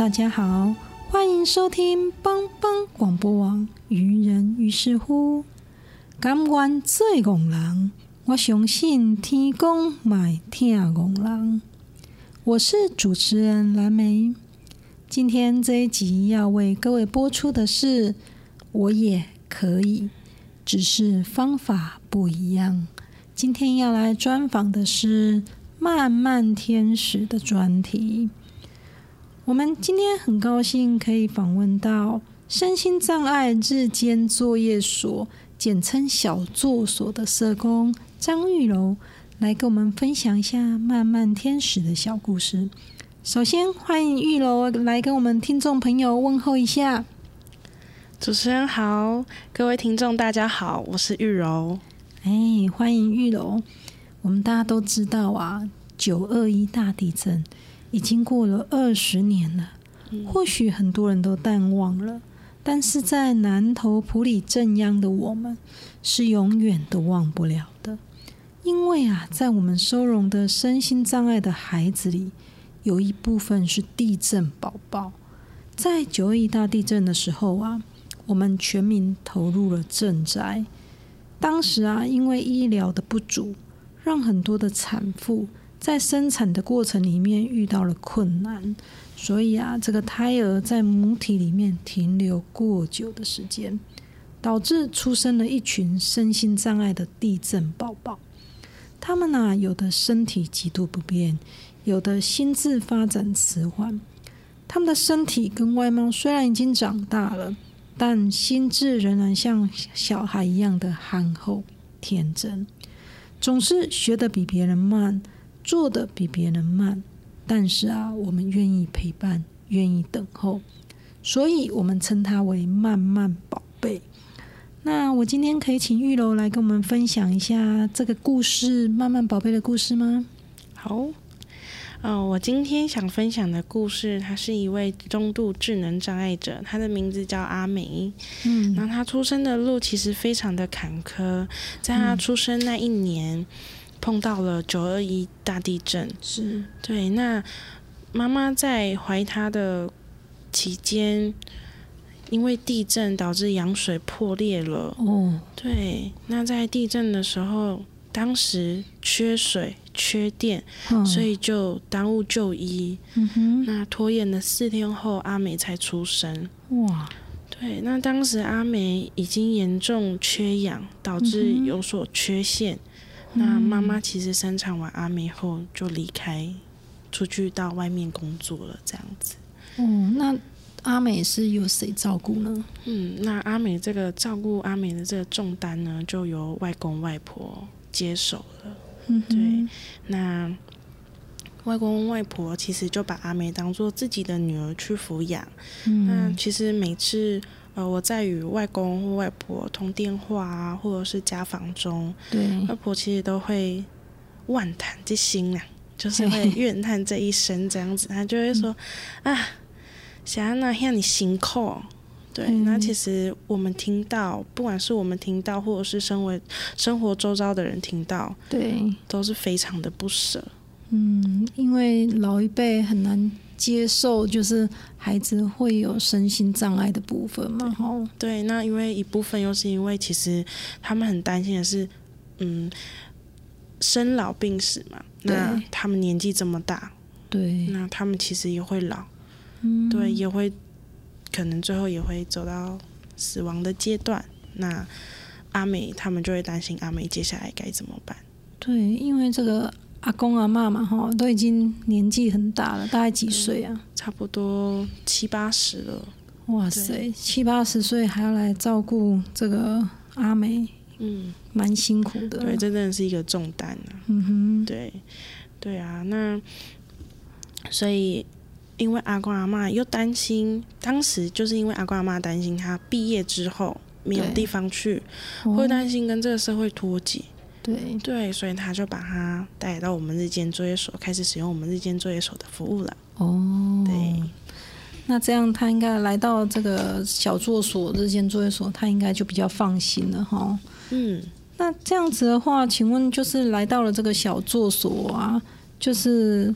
大家好，欢迎收听帮帮广播网愚人于是乎，感官最戆人，我相信天公买听戆人。我是主持人蓝莓，今天这一集要为各位播出的是，我也可以，只是方法不一样。今天要来专访的是慢慢天使的专题。我们今天很高兴可以访问到身心障碍日间作业所（简称小作所）的社工张玉柔，来跟我们分享一下漫漫天使的小故事。首先，欢迎玉柔来跟我们听众朋友问候一下。主持人好，各位听众大家好，我是玉柔。哎，欢迎玉柔。我们大家都知道啊，九二一大地震。已经过了二十年了，或许很多人都淡忘了，但是在南投普里镇央的我们，是永远都忘不了的。因为啊，在我们收容的身心障碍的孩子里，有一部分是地震宝宝。在九二一大地震的时候啊，我们全民投入了赈灾。当时啊，因为医疗的不足，让很多的产妇。在生产的过程里面遇到了困难，所以啊，这个胎儿在母体里面停留过久的时间，导致出生了一群身心障碍的地震宝宝。他们啊，有的身体极度不便，有的心智发展迟缓。他们的身体跟外貌虽然已经长大了，但心智仍然像小孩一样的憨厚天真，总是学得比别人慢。做的比别人慢，但是啊，我们愿意陪伴，愿意等候，所以我们称它为慢慢宝贝。那我今天可以请玉楼来跟我们分享一下这个故事——慢慢宝贝的故事吗？好，嗯，我今天想分享的故事，他是一位中度智能障碍者，他的名字叫阿美。嗯，然后他出生的路其实非常的坎坷，在他出生那一年。碰到了九二一大地震，是对。那妈妈在怀他的期间，因为地震导致羊水破裂了。哦，对。那在地震的时候，当时缺水、缺电，所以就耽误就医。嗯哼。那拖延了四天后，阿美才出生。哇，对。那当时阿美已经严重缺氧，导致有所缺陷。那妈妈其实生产完阿美后就离开，出去到外面工作了，这样子。哦，那阿美是由谁照顾呢？嗯，那阿美这个照顾阿美的这个重担呢，就由外公外婆接手了。嗯，对。那外公外婆其实就把阿美当做自己的女儿去抚养。嗯，那其实每次。呃，我在与外公或外婆通电话啊，或者是家访中，对外婆其实都会万叹这心啊，就是会怨叹这一生这样子，她就会说啊，想要那让你辛苦。对，那其实我们听到，不管是我们听到，或者是身为生活周遭的人听到，对，都是非常的不舍。嗯，因为老一辈很难。接受，就是孩子会有身心障碍的部分嘛。哈，对，那因为一部分又是因为其实他们很担心的是，嗯，生老病死嘛。那他们年纪这么大，对，那他们其实也会老，嗯，对，也会可能最后也会走到死亡的阶段。那阿美他们就会担心阿美接下来该怎么办？对，因为这个阿公阿妈嘛，哈，都已经年纪很大了，大概几岁啊？差不多七八十了。哇塞，七八十岁还要来照顾这个阿美，嗯，蛮辛苦的。对，这真的是一个重担啊。嗯哼，对，对啊，那所以因为阿公阿妈又担心，当时就是因为阿公阿妈担心他毕业之后。没有地方去，会担心跟这个社会脱节。对对，所以他就把他带到我们日间作业所，开始使用我们日间作业所的服务了。哦，对。那这样他应该来到这个小作所日间作业所，他应该就比较放心了哈。嗯，那这样子的话，请问就是来到了这个小作所啊，就是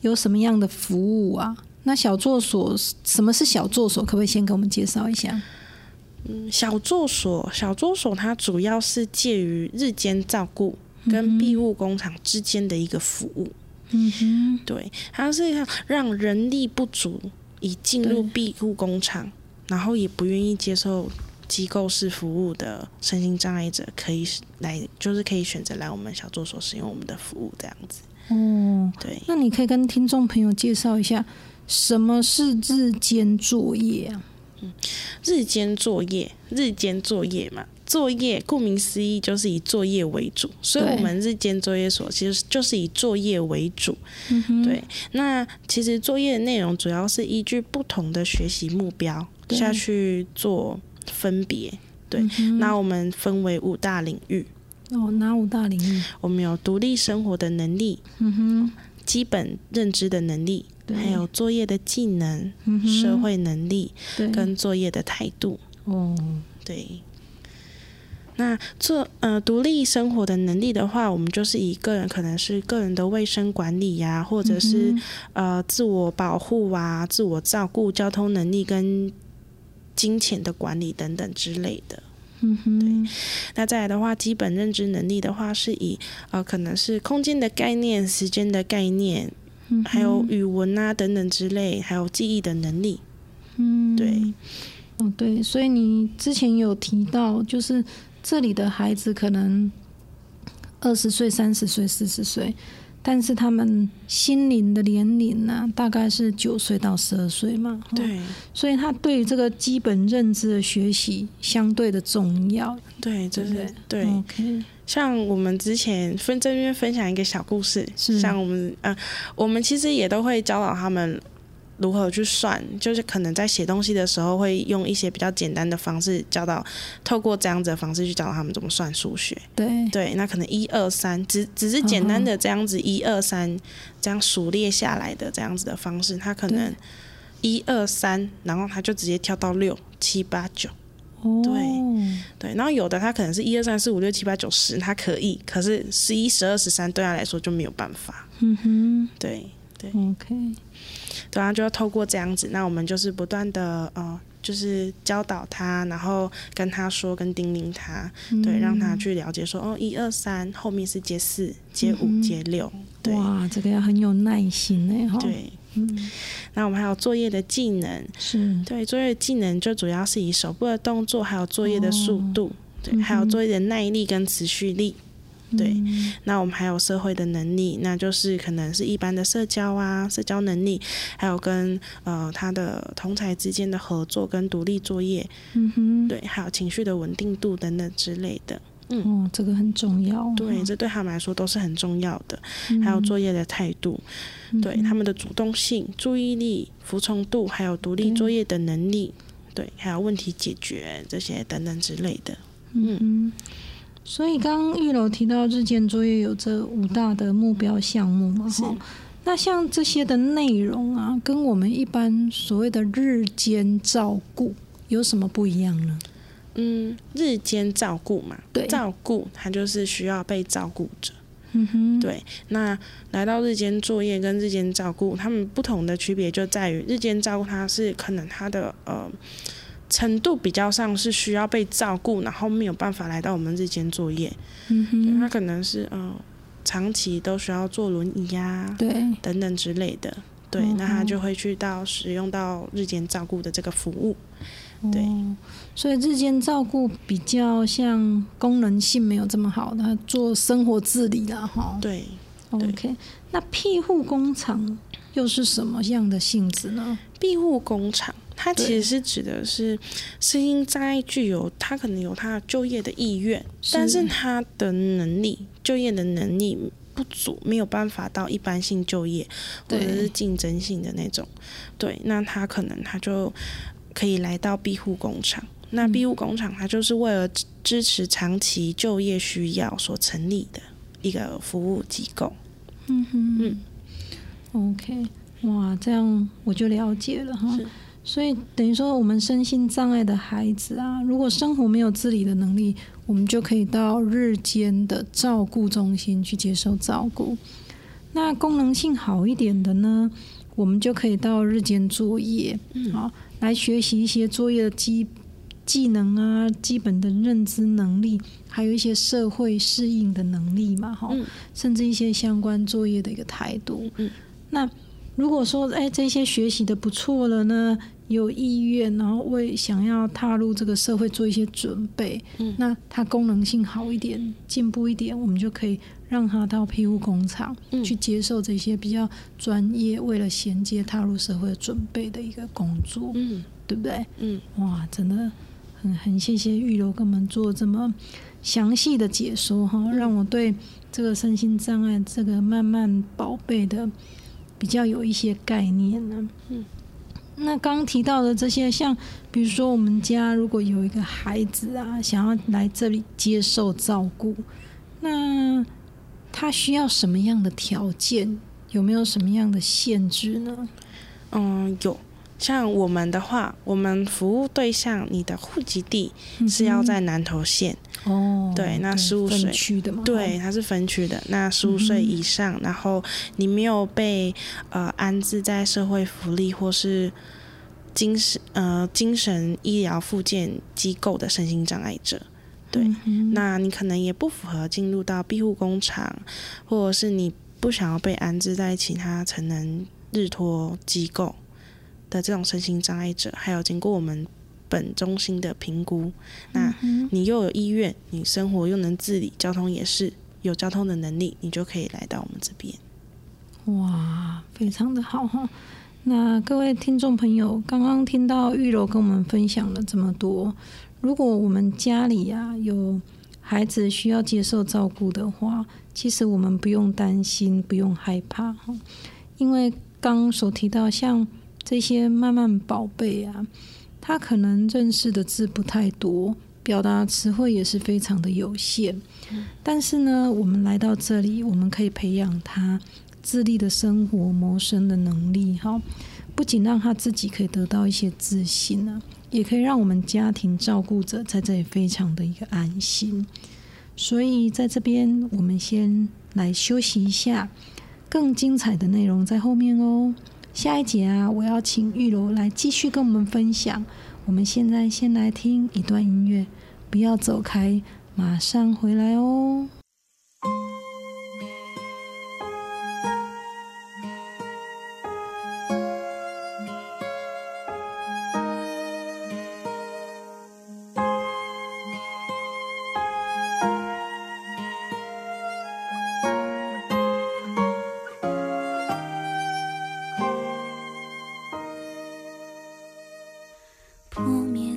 有什么样的服务啊？那小作所什么是小作所？可不可以先给我们介绍一下？嗯，小作所，小作所它主要是介于日间照顾跟庇护工厂之间的一个服务。嗯哼，对，它是让人力不足以进入庇护工厂，然后也不愿意接受机构式服务的身心障碍者，可以来，就是可以选择来我们小作所使用我们的服务，这样子。哦，对，那你可以跟听众朋友介绍一下，什么是日间作业啊？嗯，日间作业，日间作业嘛，作业顾名思义就是以作业为主，所以我们日间作业所其实就是以作业为主。对，那其实作业的内容主要是依据不同的学习目标下去做分别。对，那我们分为五大领域。哦，哪五大领域？我们有独立生活的能力，嗯哼，基本认知的能力。还有作业的技能、社会能力跟作业的态度。哦，对。那做呃独立生活的能力的话，我们就是以个人可能是个人的卫生管理呀，或者是呃自我保护啊、自我照顾、交通能力跟金钱的管理等等之类的。嗯哼，对。那再来的话，基本认知能力的话，是以呃可能是空间的概念、时间的概念。还有语文啊等等之类，还有记忆的能力。嗯，对，哦对，所以你之前有提到，就是这里的孩子可能二十岁、三十岁、四十岁。但是他们心灵的年龄呢，大概是九岁到十二岁嘛。对，所以他对这个基本认知的学习相对的重要。对，就是对。OK，像我们之前分这边分享一个小故事，像我们呃，我们其实也都会教导他们。如何去算？就是可能在写东西的时候，会用一些比较简单的方式教导，透过这样子的方式去教导他们怎么算数学。对对，那可能一二三，只只是简单的这样子一二三这样数列下来的这样子的方式，他可能一二三，然后他就直接跳到六七八九。哦，对对，然后有的他可能是一二三四五六七八九十，他可以，可是十一十二十三对他来说就没有办法。嗯哼，对对，OK。对啊，就要透过这样子，那我们就是不断的呃，就是教导他，然后跟他说，跟叮咛他，对，让他去了解说，哦，一二三，后面是接四、接五、接六。对哇，这个要很有耐心呢，哈。对，嗯。那我们还有作业的技能，是对作业技能就主要是以手部的动作，还有作业的速度，对，还有作业的耐力跟持续力。对，那我们还有社会的能力，那就是可能是一般的社交啊，社交能力，还有跟呃他的同才之间的合作跟独立作业，嗯哼，对，还有情绪的稳定度等等之类的，嗯，哦，这个很重要，对，这对他们来说都是很重要的，还有作业的态度，对他们的主动性、注意力、服从度，还有独立作业的能力，对，还有问题解决这些等等之类的，嗯。所以刚刚玉楼提到日间作业有这五大的目标项目嘛？哈，那像这些的内容啊，跟我们一般所谓的日间照顾有什么不一样呢？嗯，日间照顾嘛，对，照顾它就是需要被照顾者，嗯哼，对，那来到日间作业跟日间照顾，他们不同的区别就在于日间照顾，它是可能它的呃程度比较上是需要被照顾，然后没有办法来到我们日间作业。嗯哼，他可能是呃长期都需要坐轮椅呀，对，等等之类的。对，那他就会去到使用到日间照顾的这个服务。对，所以日间照顾比较像功能性没有这么好的，做生活自理了哈。对，OK。那庇护工厂又是什么样的性质呢？庇护工厂它其实是指的是声音障碍具有，他可能有他就业的意愿，但是他的能力就业的能力不足，没有办法到一般性就业或者是竞争性的那种。对，那他可能他就。可以来到庇护工厂，那庇护工厂它就是为了支持长期就业需要所成立的一个服务机构。嗯哼，嗯，OK，哇，这样我就了解了哈。所以等于说，我们身心障碍的孩子啊，如果生活没有自理的能力，我们就可以到日间的照顾中心去接受照顾。那功能性好一点的呢，我们就可以到日间作业。嗯，好。来学习一些作业的基技能啊，基本的认知能力，还有一些社会适应的能力嘛，哈，甚至一些相关作业的一个态度。嗯，那如果说哎这些学习的不错了呢，有意愿，然后为想要踏入这个社会做一些准备，嗯，那它功能性好一点，进步一点，我们就可以。让他到庇护工厂去接受这些比较专业、为了衔接踏入社会准备的一个工作，嗯，对不对？嗯，哇，真的很很谢谢玉楼给我们做这么详细的解说哈，让我对这个身心障碍这个慢慢宝贝的比较有一些概念呢。嗯，那刚提到的这些，像比如说我们家如果有一个孩子啊，想要来这里接受照顾，那他需要什么样的条件？有没有什么样的限制呢？嗯，有。像我们的话，我们服务对象，你的户籍地是要在南投县哦。对，那十五岁区的嘛，对，它是分区的。那十五岁以上，然后你没有被呃安置在社会福利或是精神呃精神医疗附件机构的身心障碍者。对，那你可能也不符合进入到庇护工厂，或者是你不想要被安置在其他成人日托机构的这种身心障碍者，还有经过我们本中心的评估，那你又有意愿，你生活又能自理，交通也是有交通的能力，你就可以来到我们这边。哇，非常的好哈！那各位听众朋友，刚刚听到玉柔跟我们分享了这么多。如果我们家里呀有孩子需要接受照顾的话，其实我们不用担心，不用害怕哈，因为刚所提到像这些慢慢宝贝啊，他可能认识的字不太多，表达词汇也是非常的有限，但是呢，我们来到这里，我们可以培养他自立的生活谋生的能力哈，不仅让他自己可以得到一些自信呢。也可以让我们家庭照顾者在这里非常的一个安心，所以在这边我们先来休息一下，更精彩的内容在后面哦。下一节啊，我要请玉楼来继续跟我们分享。我们现在先来听一段音乐，不要走开，马上回来哦。扑灭。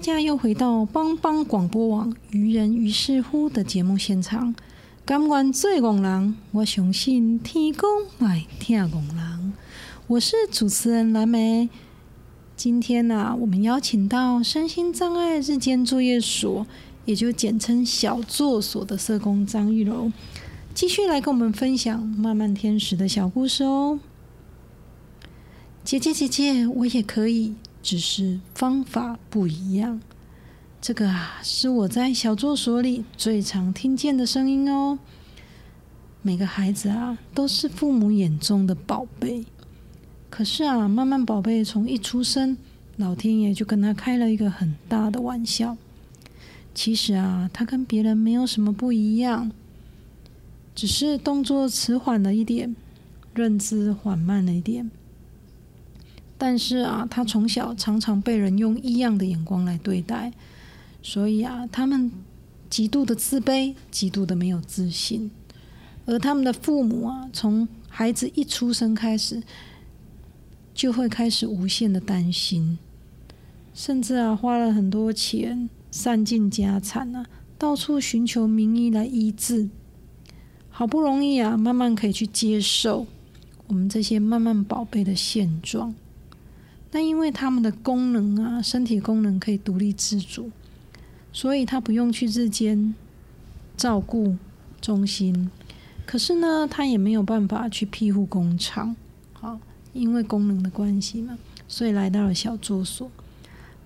家又回到帮帮广播网愚人于是乎的节目现场。甘愿做工人，我相信天公来听工人。我是主持人蓝莓。今天呢，我们邀请到身心障碍日间作业所，也就简称小作所的社工张玉柔，继续来跟我们分享慢慢天使的小故事哦。姐姐姐姐，我也可以。只是方法不一样，这个啊是我在小作所里最常听见的声音哦。每个孩子啊都是父母眼中的宝贝，可是啊，慢慢宝贝从一出生，老天爷就跟他开了一个很大的玩笑。其实啊，他跟别人没有什么不一样，只是动作迟缓了一点，认知缓慢了一点。但是啊，他从小常常被人用异样的眼光来对待，所以啊，他们极度的自卑，极度的没有自信。而他们的父母啊，从孩子一出生开始，就会开始无限的担心，甚至啊，花了很多钱，散尽家产啊，到处寻求名医来医治。好不容易啊，慢慢可以去接受我们这些慢慢宝贝的现状。那因为他们的功能啊，身体功能可以独立自主，所以他不用去日间照顾中心。可是呢，他也没有办法去庇护工厂，好，因为功能的关系嘛，所以来到了小住所。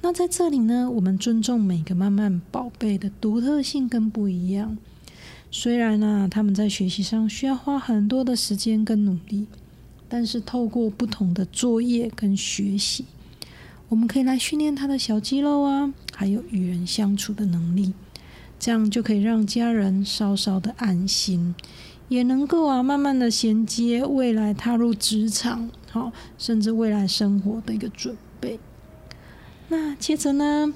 那在这里呢，我们尊重每个慢慢宝贝的独特性跟不一样。虽然呢，他们在学习上需要花很多的时间跟努力。但是透过不同的作业跟学习，我们可以来训练他的小肌肉啊，还有与人相处的能力，这样就可以让家人稍稍的安心，也能够啊慢慢的衔接未来踏入职场，好，甚至未来生活的一个准备。那接着呢，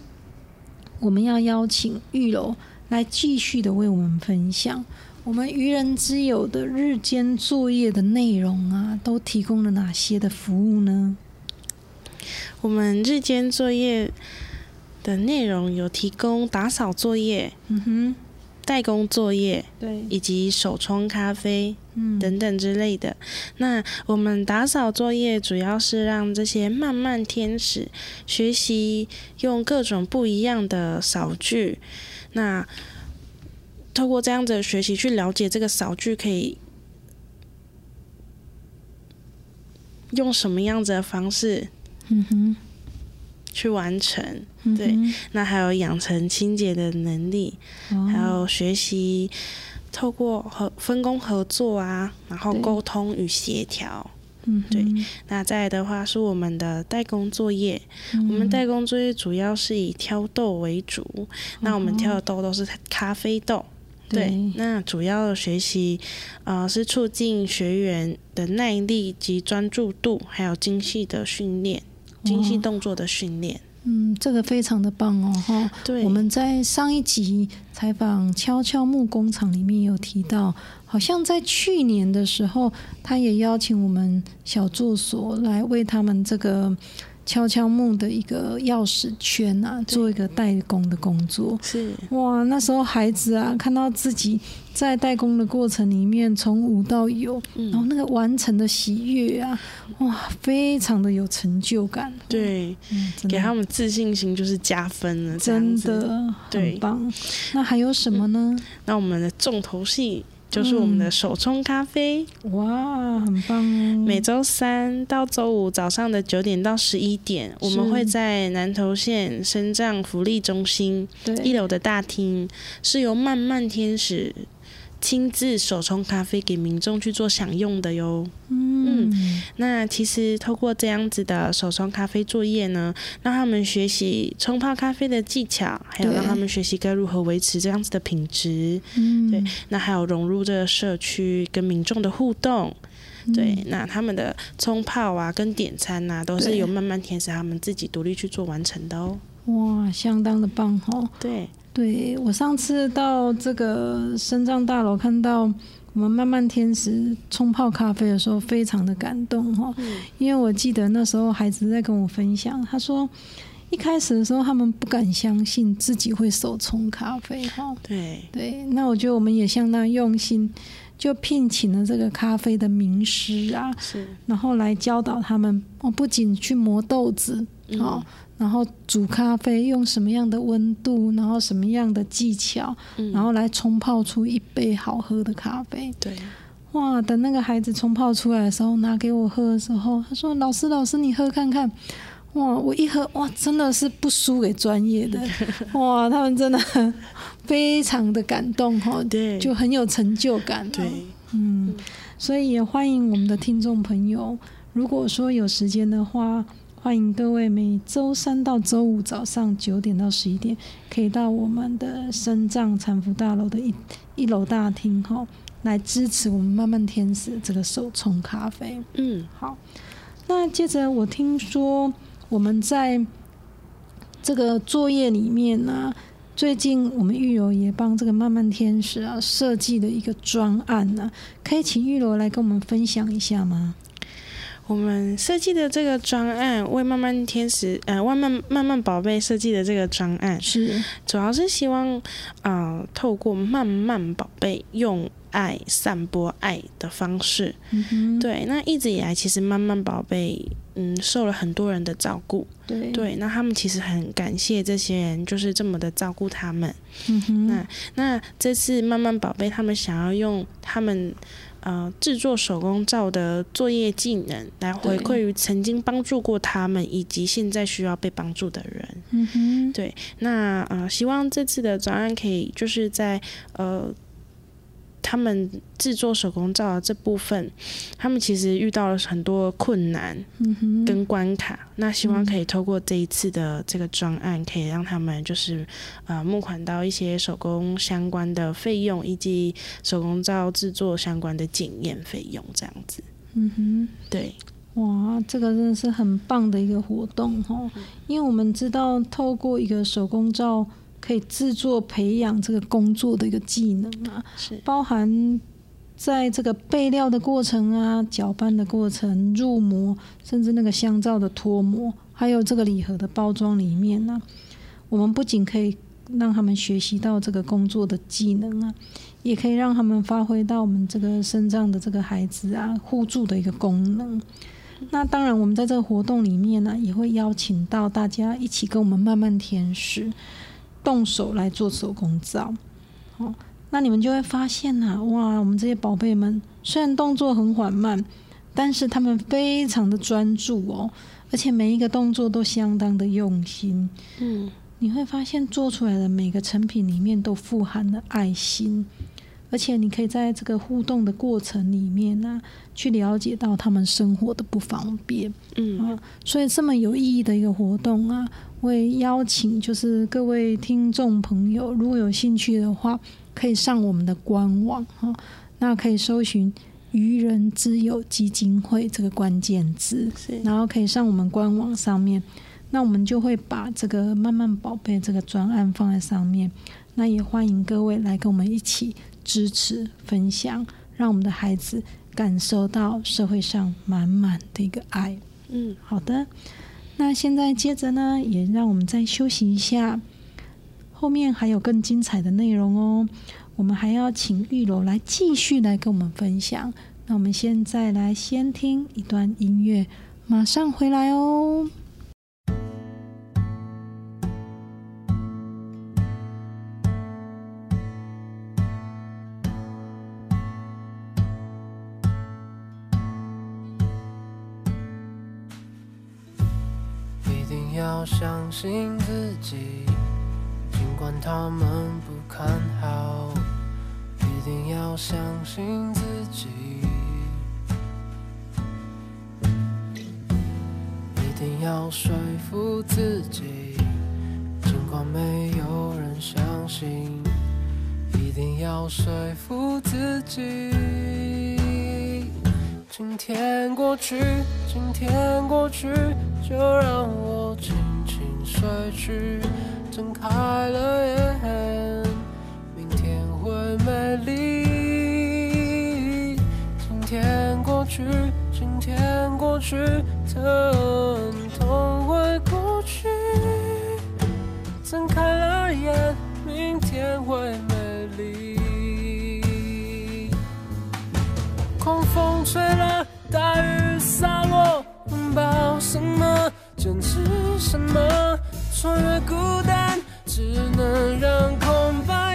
我们要邀请玉楼来继续的为我们分享。我们愚人之友的日间作业的内容啊，都提供了哪些的服务呢？我们日间作业的内容有提供打扫作业、嗯哼，代工作业，对，以及手冲咖啡，嗯，等等之类的。那我们打扫作业主要是让这些漫漫天使学习用各种不一样的扫具，那。透过这样子的学习去了解这个扫具可以用什么样子的方式，嗯哼，去完成。对，那还有养成清洁的能力，还有学习透过和分工合作啊，然后沟通与协调。嗯，对。那再来的话是我们的代工作业，我们代工作业主要是以挑豆为主，那我们挑的豆都是咖啡豆。对，那主要学习，呃，是促进学员的耐力及专注度，还有精细的训练，精细动作的训练。嗯，这个非常的棒哦，哈。对，我们在上一集采访敲敲木工厂里面有提到，好像在去年的时候，他也邀请我们小助所来为他们这个。敲敲木的一个钥匙圈啊，做一个代工的工作。是哇，那时候孩子啊，看到自己在代工的过程里面从无到有，然后那个完成的喜悦啊，哇，非常的有成就感。对，给他们自信心就是加分了，真的很棒。那还有什么呢？那我们的重头戏。就是我们的手冲咖啡，哇，很棒哦！每周三到周五早上的九点到十一点，我们会在南投县深藏福利中心一楼的大厅，是由漫漫天使。亲自手冲咖啡给民众去做享用的哟。嗯，那其实透过这样子的手冲咖啡作业呢，让他们学习冲泡咖啡的技巧，还有让他们学习该如何维持这样子的品质。嗯，对，那还有融入这个社区跟民众的互动。对，那他们的冲泡啊跟点餐呐，都是由慢慢甜使他们自己独立去做完成的哦。哇，相当的棒哦。对。对我上次到这个深藏大楼看到我们慢慢天使冲泡咖啡的时候，非常的感动哈。因为我记得那时候孩子在跟我分享，他说一开始的时候他们不敢相信自己会手冲咖啡哈。对对，那我觉得我们也相当用心，就聘请了这个咖啡的名师啊，是，然后来教导他们哦，不仅去磨豆子哦。然后煮咖啡用什么样的温度，然后什么样的技巧，然后来冲泡出一杯好喝的咖啡。对，哇！等那个孩子冲泡出来的时候，拿给我喝的时候，他说：“老师，老师，你喝看看。”哇！我一喝，哇，真的是不输给专业的。哇！他们真的非常的感动哈，对，就很有成就感。对，嗯，所以也欢迎我们的听众朋友，如果说有时间的话。欢迎各位每周三到周五早上九点到十一点，可以到我们的深藏禅福大楼的一一楼大厅哈，来支持我们慢慢天使这个手冲咖啡。嗯，好。那接着我听说我们在这个作业里面呢，最近我们玉柔也帮这个慢慢天使啊设计了一个专案呢，可以请玉柔来跟我们分享一下吗？我们设计的这个专案，为慢慢天使呃，慢慢慢慢宝贝设计的这个专案，是。主要是希望啊，透过慢慢宝贝用爱散播爱的方式，对，那一直以来其实慢慢宝贝嗯受了很多人的照顾，对。对，那他们其实很感谢这些人，就是这么的照顾他们，嗯那那这次慢慢宝贝他们想要用他们。呃，制作手工皂的作业技能，来回馈于曾经帮助过他们以及现在需要被帮助的人。嗯哼，对，那呃，希望这次的专案可以就是在呃。他们制作手工皂的这部分，他们其实遇到了很多困难跟关卡。那希望可以透过这一次的这个专案，可以让他们就是呃募款到一些手工相关的费用，以及手工皂制作相关的检验费用，这样子。嗯哼，对，哇，这个真的是很棒的一个活动哦，因为我们知道透过一个手工皂。可以制作、培养这个工作的一个技能啊，是包含在这个备料的过程啊、搅拌的过程、入模，甚至那个香皂的脱模，还有这个礼盒的包装里面呢，我们不仅可以让他们学习到这个工作的技能啊，也可以让他们发挥到我们这个身上的这个孩子啊互助的一个功能。那当然，我们在这个活动里面呢，也会邀请到大家一起跟我们慢慢填食。动手来做手工皂，哦，那你们就会发现呐，哇，我们这些宝贝们虽然动作很缓慢，但是他们非常的专注哦，而且每一个动作都相当的用心。嗯，你会发现做出来的每个成品里面都富含了爱心，而且你可以在这个互动的过程里面呢，去了解到他们生活的不方便。嗯啊，所以这么有意义的一个活动啊，会邀请就是各位听众朋友，如果有兴趣的话，可以上我们的官网哈，那可以搜寻“愚人之友基金会”这个关键字，是然后可以上我们官网上面，那我们就会把这个“慢慢宝贝”这个专案放在上面。那也欢迎各位来跟我们一起支持分享，让我们的孩子感受到社会上满满的一个爱。嗯，好的，那现在接着呢，也让我们再休息一下，后面还有更精彩的内容哦。我们还要请玉楼来继续来跟我们分享。那我们现在来先听一段音乐，马上回来哦。相信自己，尽管他们不看好。一定要相信自己，一定要说服自己，尽管没有人相信。一定要说服自己。今天过去，今天过去，就让我轻轻睡去，睁开了眼，明天会美丽。今天过去，今天过去，疼痛会过去，睁开了眼，明天会美丽。狂风吹了，大雨洒落，拥抱什么？坚持什么？穿越孤单，只能让空白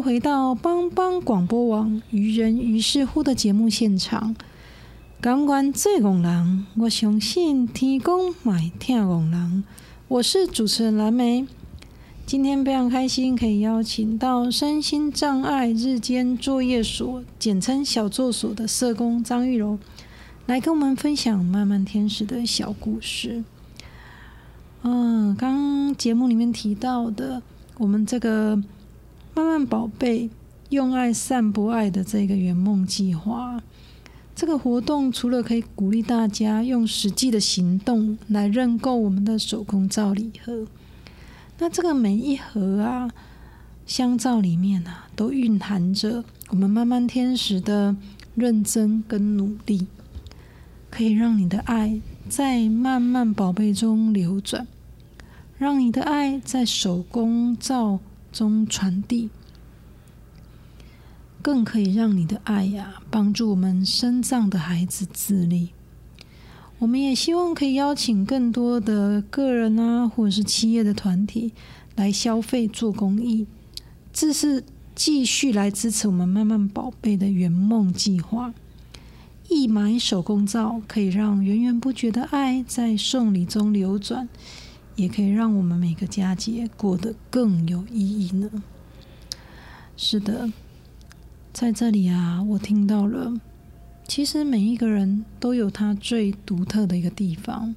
回到帮帮广播网愚人于是乎的节目现场。感官最戆人，我相信天公买听戆人。我是主持人蓝莓。今天非常开心，可以邀请到身心障碍日间作业所（简称小作所）的社工张玉柔，来跟我们分享漫漫天使的小故事。嗯，刚节目里面提到的，我们这个慢慢宝贝用爱散播爱的这个圆梦计划，这个活动除了可以鼓励大家用实际的行动来认购我们的手工皂礼盒，那这个每一盒啊，香皂里面啊，都蕴含着我们慢慢天使的认真跟努力，可以让你的爱在慢慢宝贝中流转，让你的爱在手工皂中传递，更可以让你的爱呀，帮助我们身障的孩子自立。我们也希望可以邀请更多的个人啊，或者是企业的团体来消费做公益，这是继续来支持我们慢慢宝贝的圆梦计划。义买手工皂可以让源源不绝的爱在送礼中流转，也可以让我们每个佳节过得更有意义呢。是的，在这里啊，我听到了。其实每一个人都有他最独特的一个地方，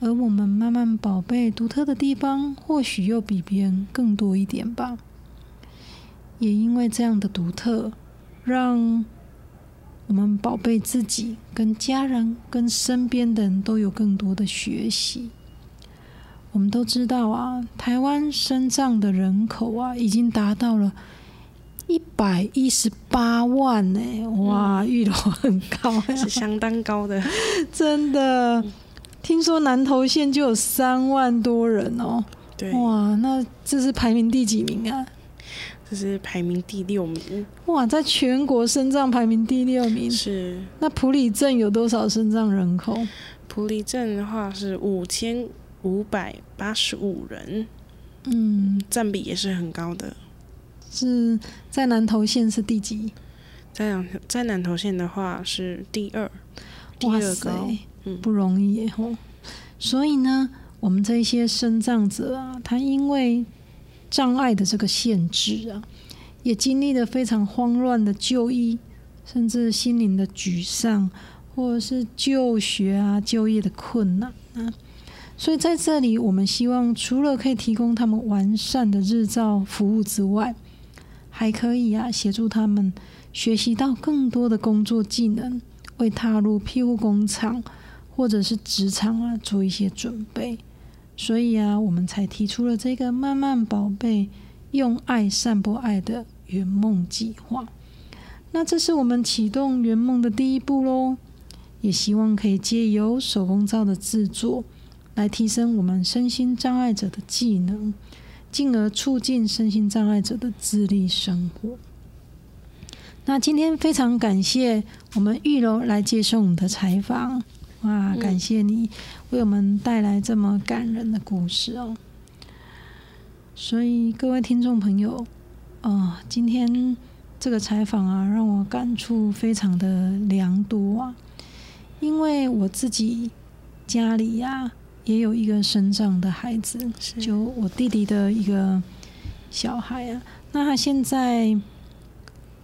而我们慢慢宝贝独特的地方，或许又比别人更多一点吧。也因为这样的独特，让我们宝贝自己、跟家人、跟身边的人都有更多的学习。我们都知道啊，台湾生障的人口啊，已经达到了。一百一十八万呢，哇，玉楼很高，是相当高的，真的。听说南投县就有三万多人哦，对，哇，那这是排名第几名啊？这是排名第六名，哇，在全国生障排名第六名。是，那普里镇有多少生障人口？普里镇的话是五千五百八十五人，嗯，占比也是很高的。是在南投县是第几？在南在南投县的话是第二，第二高，嗯，不容易哦。所以呢，我们这些生障者啊，他因为障碍的这个限制啊，也经历了非常慌乱的就医，甚至心灵的沮丧，或者是就学啊、就业的困难啊。所以在这里，我们希望除了可以提供他们完善的日照服务之外，还可以啊，协助他们学习到更多的工作技能，为踏入庇护工厂或者是职场啊做一些准备。所以啊，我们才提出了这个“慢慢宝贝，用爱散播爱”的圆梦计划。那这是我们启动圆梦的第一步喽，也希望可以借由手工皂的制作，来提升我们身心障碍者的技能。进而促进身心障碍者的自立生活。那今天非常感谢我们玉楼来接受我们的采访，哇，感谢你为我们带来这么感人的故事哦。所以各位听众朋友，啊，今天这个采访啊，让我感触非常的良多啊，因为我自己家里呀。也有一个生长的孩子，就我弟弟的一个小孩啊。那他现在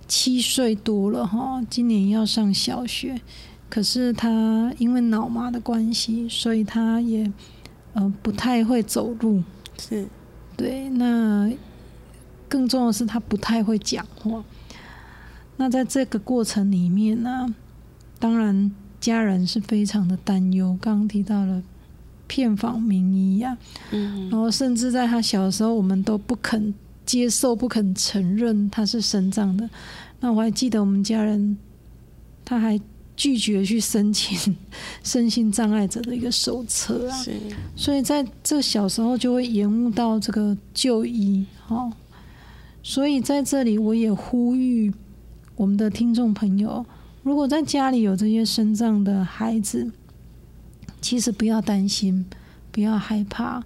七岁多了哈，今年要上小学。可是他因为脑麻的关系，所以他也呃不太会走路。是，对。那更重要的是，他不太会讲话。那在这个过程里面呢，当然家人是非常的担忧。刚刚提到了。片仿名医呀，嗯然后甚至在他小时候，我们都不肯接受、不肯承认他是生长的。那我还记得我们家人，他还拒绝去申请 身心障碍者的一个手册啊。所以在这小时候就会延误到这个就医。哦，所以在这里我也呼吁我们的听众朋友，如果在家里有这些生障的孩子。其实不要担心，不要害怕。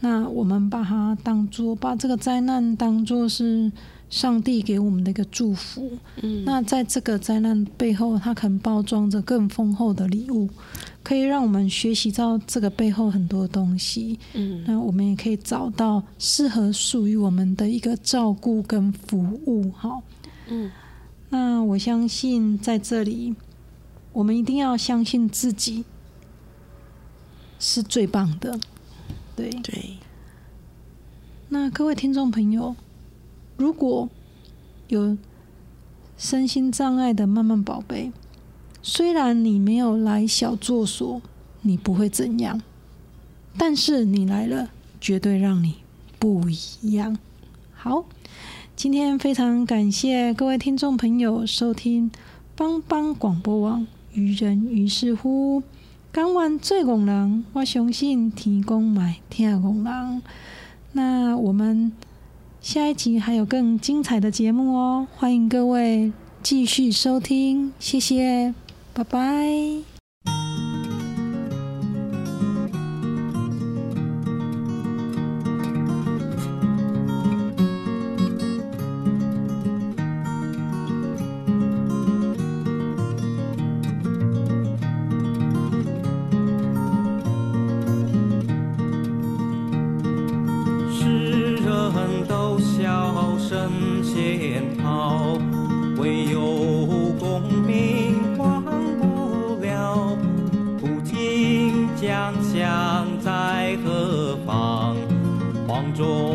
那我们把它当做，把这个灾难当做是上帝给我们的一个祝福。嗯，那在这个灾难背后，它可能包装着更丰厚的礼物，可以让我们学习到这个背后很多东西。嗯，那我们也可以找到适合属于我们的一个照顾跟服务。哈，嗯，那我相信在这里，我们一定要相信自己。是最棒的，对对。那各位听众朋友，如果有身心障碍的慢慢宝贝，虽然你没有来小作所，你不会怎样，但是你来了，绝对让你不一样。好，今天非常感谢各位听众朋友收听帮帮广播网。于人于是乎，讲完做工人，我相信天公买听工人。那我们下一集还有更精彩的节目哦，欢迎各位继续收听，谢谢，拜拜。要神仙讨，唯有功名忘不了。不尽将相在何方？黄忠。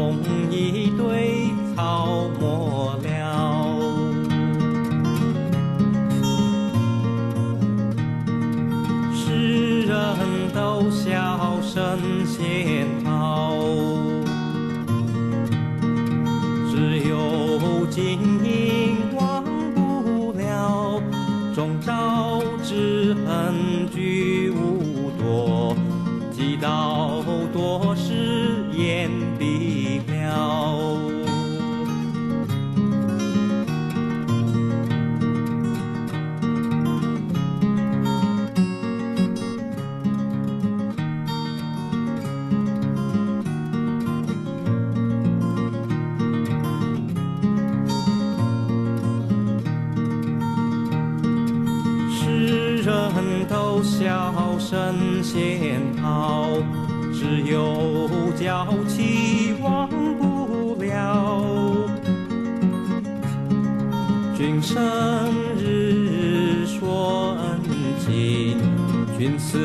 世人都笑神仙好，只有娇妻忘不了。君生日顺恩，君死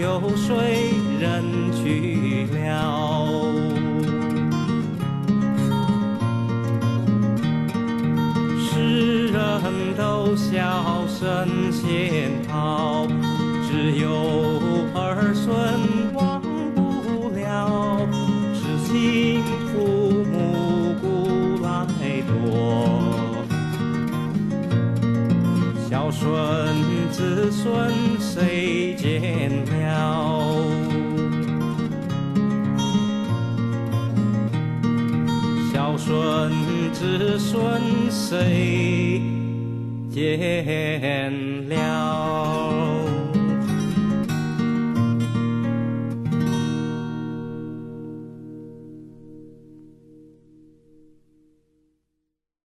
有谁人去了？世人都笑。身先逃只有儿孙忘不了是心父母古来多。孝顺子孙谁见了孝顺子孙谁天